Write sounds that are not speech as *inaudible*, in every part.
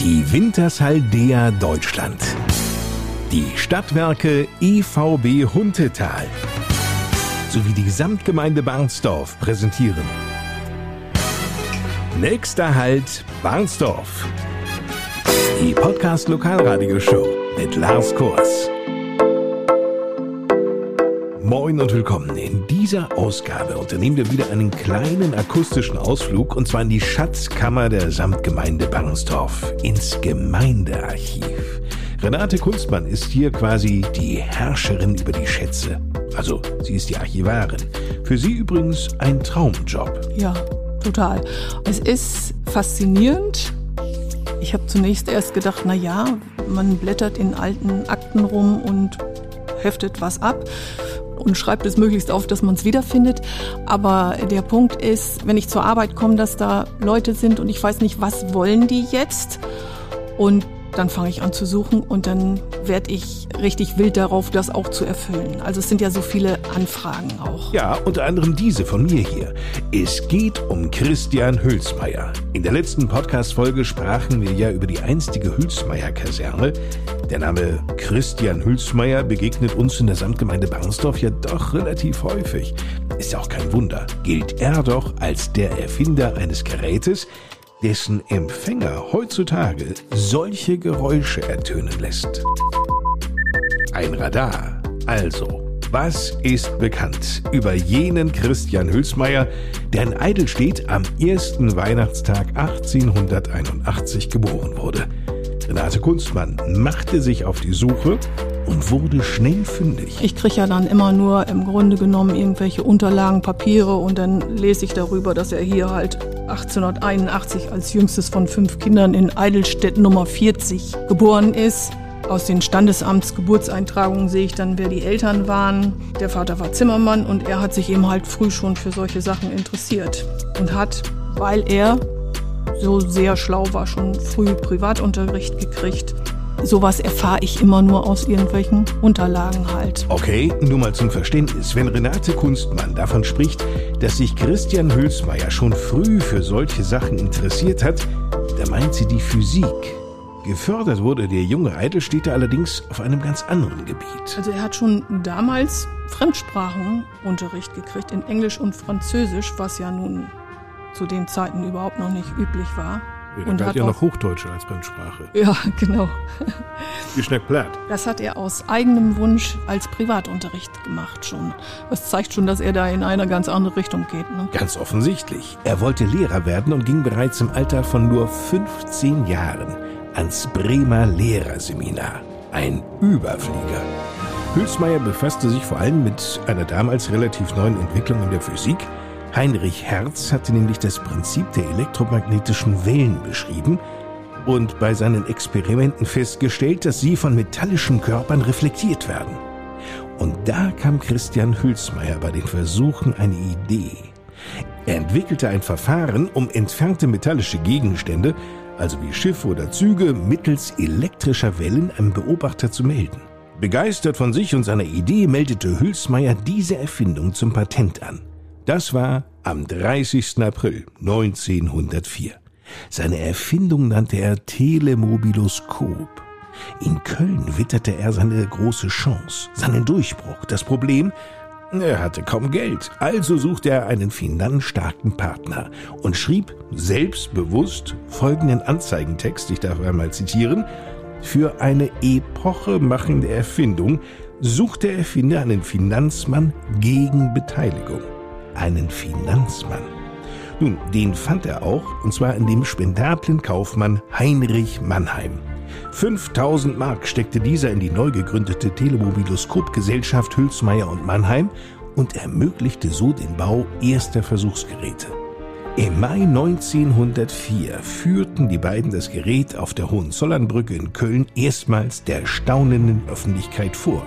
Die Wintershaldea Deutschland. Die Stadtwerke EVB Huntetal sowie die Gesamtgemeinde Barnsdorf präsentieren. Nächster Halt Barnsdorf. Die Podcast Lokalradio Show mit Lars Kors. Moin und willkommen. In dieser Ausgabe unternehmen wir wieder einen kleinen akustischen Ausflug und zwar in die Schatzkammer der Samtgemeinde Barnsdorf, ins Gemeindearchiv. Renate Kunstmann ist hier quasi die Herrscherin über die Schätze. Also, sie ist die Archivarin. Für sie übrigens ein Traumjob. Ja, total. Es ist faszinierend. Ich habe zunächst erst gedacht, na ja, man blättert in alten Akten rum und heftet was ab und schreibt es möglichst auf, dass man es wiederfindet. Aber der Punkt ist, wenn ich zur Arbeit komme, dass da Leute sind und ich weiß nicht, was wollen die jetzt? Und dann fange ich an zu suchen und dann werde ich richtig wild darauf, das auch zu erfüllen. Also es sind ja so viele Anfragen auch. Ja, unter anderem diese von mir hier. Es geht um Christian Hülsmeier. In der letzten Podcast-Folge sprachen wir ja über die einstige Hülsmeier-Kaserne. Der Name Christian Hülsmeier begegnet uns in der Samtgemeinde Barnsdorf ja doch relativ häufig. Ist ja auch kein Wunder. Gilt er doch als der Erfinder eines Gerätes, dessen Empfänger heutzutage solche Geräusche ertönen lässt. Ein Radar. Also, was ist bekannt über jenen Christian Hülsmeier, der in Eidelstedt am ersten Weihnachtstag 1881 geboren wurde? Renate Kunstmann machte sich auf die Suche und wurde schnell fündig. Ich kriege ja dann immer nur im Grunde genommen irgendwelche Unterlagen, Papiere und dann lese ich darüber, dass er hier halt 1881 als jüngstes von fünf Kindern in Eidelstedt Nummer 40 geboren ist. Aus den Standesamtsgeburtseintragungen sehe ich dann, wer die Eltern waren. Der Vater war Zimmermann und er hat sich eben halt früh schon für solche Sachen interessiert und hat, weil er so sehr schlau war, schon früh Privatunterricht gekriegt sowas erfahre ich immer nur aus irgendwelchen Unterlagen halt. Okay, nur mal zum Verständnis. Wenn Renate Kunstmann davon spricht, dass sich Christian Hülsmeier schon früh für solche Sachen interessiert hat, da meint sie die Physik. Gefördert wurde der junge Eidelstädter allerdings auf einem ganz anderen Gebiet. Also er hat schon damals Fremdsprachenunterricht gekriegt in Englisch und Französisch, was ja nun zu den Zeiten überhaupt noch nicht üblich war. Ja, und hat ja noch Hochdeutsche als Fremdsprache. Ja, *laughs* genau. Wie schnell platt. Das hat er aus eigenem Wunsch als Privatunterricht gemacht schon. Das zeigt schon, dass er da in eine ganz andere Richtung geht. Ne? Ganz offensichtlich. Er wollte Lehrer werden und ging bereits im Alter von nur 15 Jahren ans Bremer Lehrerseminar. Ein Überflieger. Hülsmeier befasste sich vor allem mit einer damals relativ neuen Entwicklung in der Physik – Heinrich Hertz hatte nämlich das Prinzip der elektromagnetischen Wellen beschrieben und bei seinen Experimenten festgestellt, dass sie von metallischen Körpern reflektiert werden. Und da kam Christian Hülsmeier bei den Versuchen eine Idee. Er entwickelte ein Verfahren, um entfernte metallische Gegenstände, also wie Schiffe oder Züge, mittels elektrischer Wellen einem Beobachter zu melden. Begeistert von sich und seiner Idee meldete Hülsmeier diese Erfindung zum Patent an. Das war am 30. April 1904. Seine Erfindung nannte er Telemobiloskop. In Köln witterte er seine große Chance, seinen Durchbruch. Das Problem, er hatte kaum Geld, also suchte er einen finanzstarken Partner und schrieb selbstbewusst folgenden Anzeigentext, ich darf einmal zitieren, für eine epochemachende Erfindung sucht der Erfinder einen Finanzmann gegen Beteiligung einen Finanzmann. Nun, den fand er auch, und zwar in dem spendablen Kaufmann Heinrich Mannheim. 5000 Mark steckte dieser in die neu gegründete Telemobiloskopgesellschaft Hülsmeier und Mannheim und ermöglichte so den Bau erster Versuchsgeräte. Im Mai 1904 führten die beiden das Gerät auf der Hohenzollernbrücke in Köln erstmals der staunenden Öffentlichkeit vor.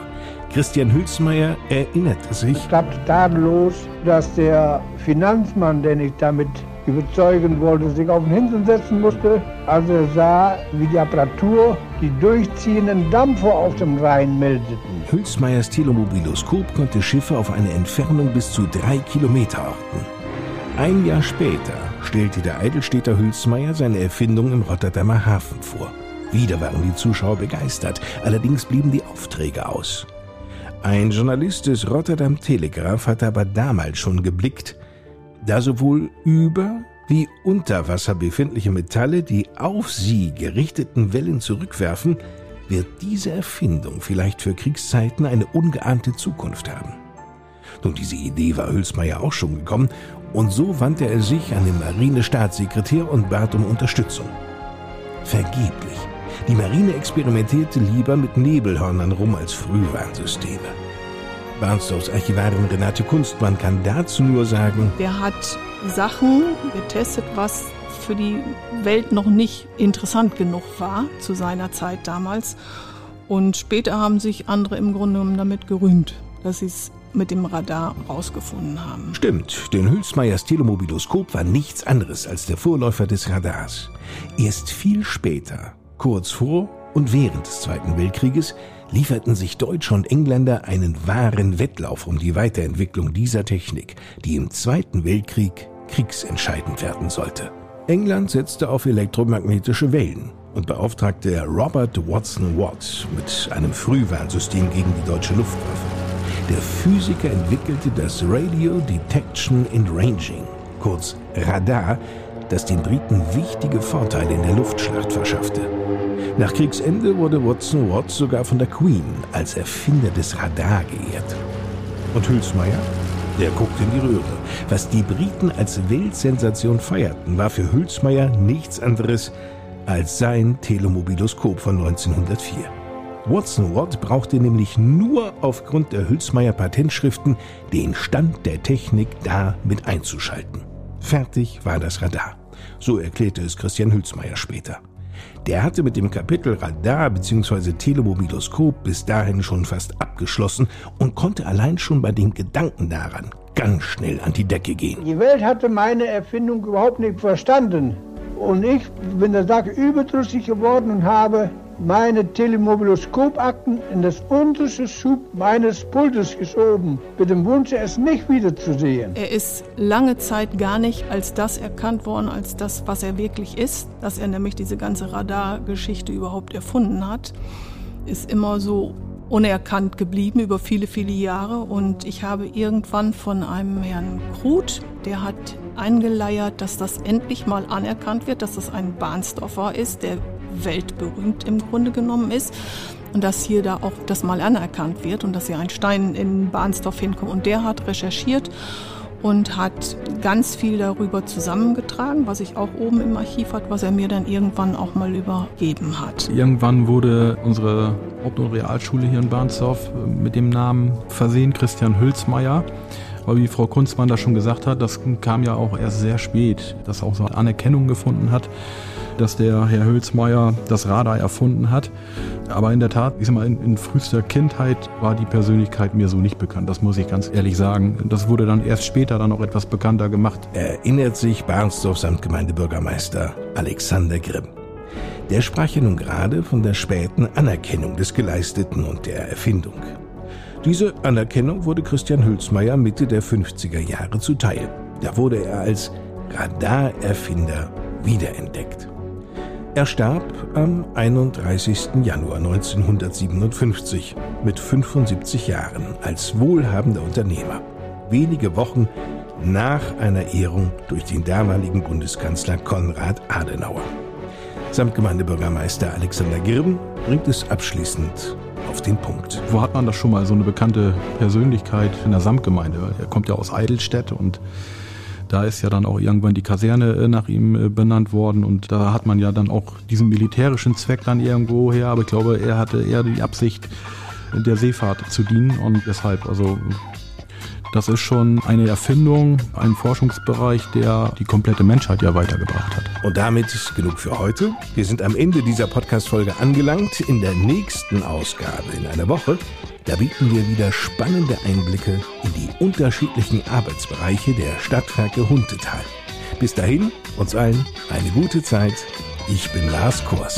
Christian Hülsmeier erinnerte sich. Es klappt tadellos, dass der Finanzmann, den ich damit überzeugen wollte, sich auf den Hintern setzen musste, als er sah, wie die Apparatur die durchziehenden Dampfer auf dem Rhein meldeten. Hülsmeiers Telemobiloskop konnte Schiffe auf eine Entfernung bis zu drei Kilometer orten. Ein Jahr später stellte der Eidelstädter Hülsmeier seine Erfindung im Rotterdamer Hafen vor. Wieder waren die Zuschauer begeistert, allerdings blieben die Aufträge aus. Ein Journalist des Rotterdam Telegraph hatte aber damals schon geblickt, da sowohl über wie unter Wasser befindliche Metalle die auf sie gerichteten Wellen zurückwerfen, wird diese Erfindung vielleicht für Kriegszeiten eine ungeahnte Zukunft haben. Nun, diese Idee war Hülsmeier auch schon gekommen, und so wandte er sich an den Marinestaatssekretär und bat um Unterstützung. Vergeblich. Die Marine experimentierte lieber mit Nebelhörnern rum als Frühwarnsysteme. Barnsdorfs Archivarin Renate Kunstmann kann dazu nur sagen, der hat Sachen getestet, was für die Welt noch nicht interessant genug war zu seiner Zeit damals. Und später haben sich andere im Grunde genommen damit gerühmt, dass sie es mit dem Radar rausgefunden haben. Stimmt, denn Hülsmeyers Telemobiloskop war nichts anderes als der Vorläufer des Radars. Erst viel später, kurz vor und während des Zweiten Weltkrieges, lieferten sich Deutsche und Engländer einen wahren Wettlauf um die Weiterentwicklung dieser Technik, die im Zweiten Weltkrieg kriegsentscheidend werden sollte. England setzte auf elektromagnetische Wellen und beauftragte Robert Watson Watt mit einem Frühwarnsystem gegen die deutsche Luftwaffe. Der Physiker entwickelte das Radio Detection and Ranging, kurz Radar, das den Briten wichtige Vorteile in der Luftschlacht verschaffte. Nach Kriegsende wurde Watson Watt sogar von der Queen als Erfinder des Radar geehrt. Und Hülsmeier? Der guckte in die Röhre. Was die Briten als Weltsensation feierten, war für Hülsmeier nichts anderes als sein Telemobiloskop von 1904. Watson Watt brauchte nämlich nur aufgrund der Hülsmeier Patentschriften den Stand der Technik da mit einzuschalten. Fertig war das Radar. So erklärte es Christian Hülsmeier später. Der hatte mit dem Kapitel Radar bzw. Telemobiloskop bis dahin schon fast abgeschlossen und konnte allein schon bei dem Gedanken daran ganz schnell an die Decke gehen. Die Welt hatte meine Erfindung überhaupt nicht verstanden. Und ich bin der Sache überdrüssig geworden und habe meine Telemobiloskopakten in das unterste Schub meines Pultes geschoben, mit dem Wunsch, es nicht wiederzusehen. Er ist lange Zeit gar nicht als das erkannt worden, als das, was er wirklich ist, dass er nämlich diese ganze Radargeschichte überhaupt erfunden hat, ist immer so unerkannt geblieben über viele, viele Jahre. Und ich habe irgendwann von einem Herrn Kruth, der hat eingeleiert, dass das endlich mal anerkannt wird, dass das ein Bahnsdorfer ist, der weltberühmt im Grunde genommen ist. Und dass hier da auch das mal anerkannt wird und dass hier ein Stein in Bahnsdorf hinkommt. Und der hat recherchiert und hat ganz viel darüber zusammengetragen, was ich auch oben im Archiv hat, was er mir dann irgendwann auch mal übergeben hat. Irgendwann wurde unsere Haupt- und Realschule hier in Bahnsdorf mit dem Namen versehen, Christian Hülsmeier. Aber wie Frau Kunzmann da schon gesagt hat, das kam ja auch erst sehr spät, dass auch so Anerkennung gefunden hat dass der Herr Hülsmeier das Radar erfunden hat. Aber in der Tat, ich sag mal, in, in frühester Kindheit war die Persönlichkeit mir so nicht bekannt. Das muss ich ganz ehrlich sagen. Das wurde dann erst später dann auch etwas bekannter gemacht. Erinnert sich Barnsdorf Samtgemeindebürgermeister Alexander Grimm. Der sprach ja nun gerade von der späten Anerkennung des Geleisteten und der Erfindung. Diese Anerkennung wurde Christian Hülsmeier Mitte der 50er Jahre zuteil. Da wurde er als Radarerfinder wiederentdeckt. Er starb am 31. Januar 1957 mit 75 Jahren als wohlhabender Unternehmer, wenige Wochen nach einer Ehrung durch den damaligen Bundeskanzler Konrad Adenauer. Samtgemeindebürgermeister Alexander Girben bringt es abschließend auf den Punkt. Wo hat man das schon mal, so eine bekannte Persönlichkeit in der Samtgemeinde? Er kommt ja aus Eidelstedt und da ist ja dann auch irgendwann die Kaserne äh, nach ihm äh, benannt worden und da hat man ja dann auch diesen militärischen Zweck dann irgendwo her, aber ich glaube, er hatte eher die Absicht, der Seefahrt zu dienen und deshalb, also das ist schon eine Erfindung, ein Forschungsbereich, der die komplette Menschheit ja weitergebracht hat. Und damit ist genug für heute. Wir sind am Ende dieser Podcast-Folge angelangt. In der nächsten Ausgabe in einer Woche, da bieten wir wieder spannende Einblicke in die unterschiedlichen Arbeitsbereiche der Stadtwerke Huntetal. Bis dahin, uns allen eine gute Zeit. Ich bin Lars Kors.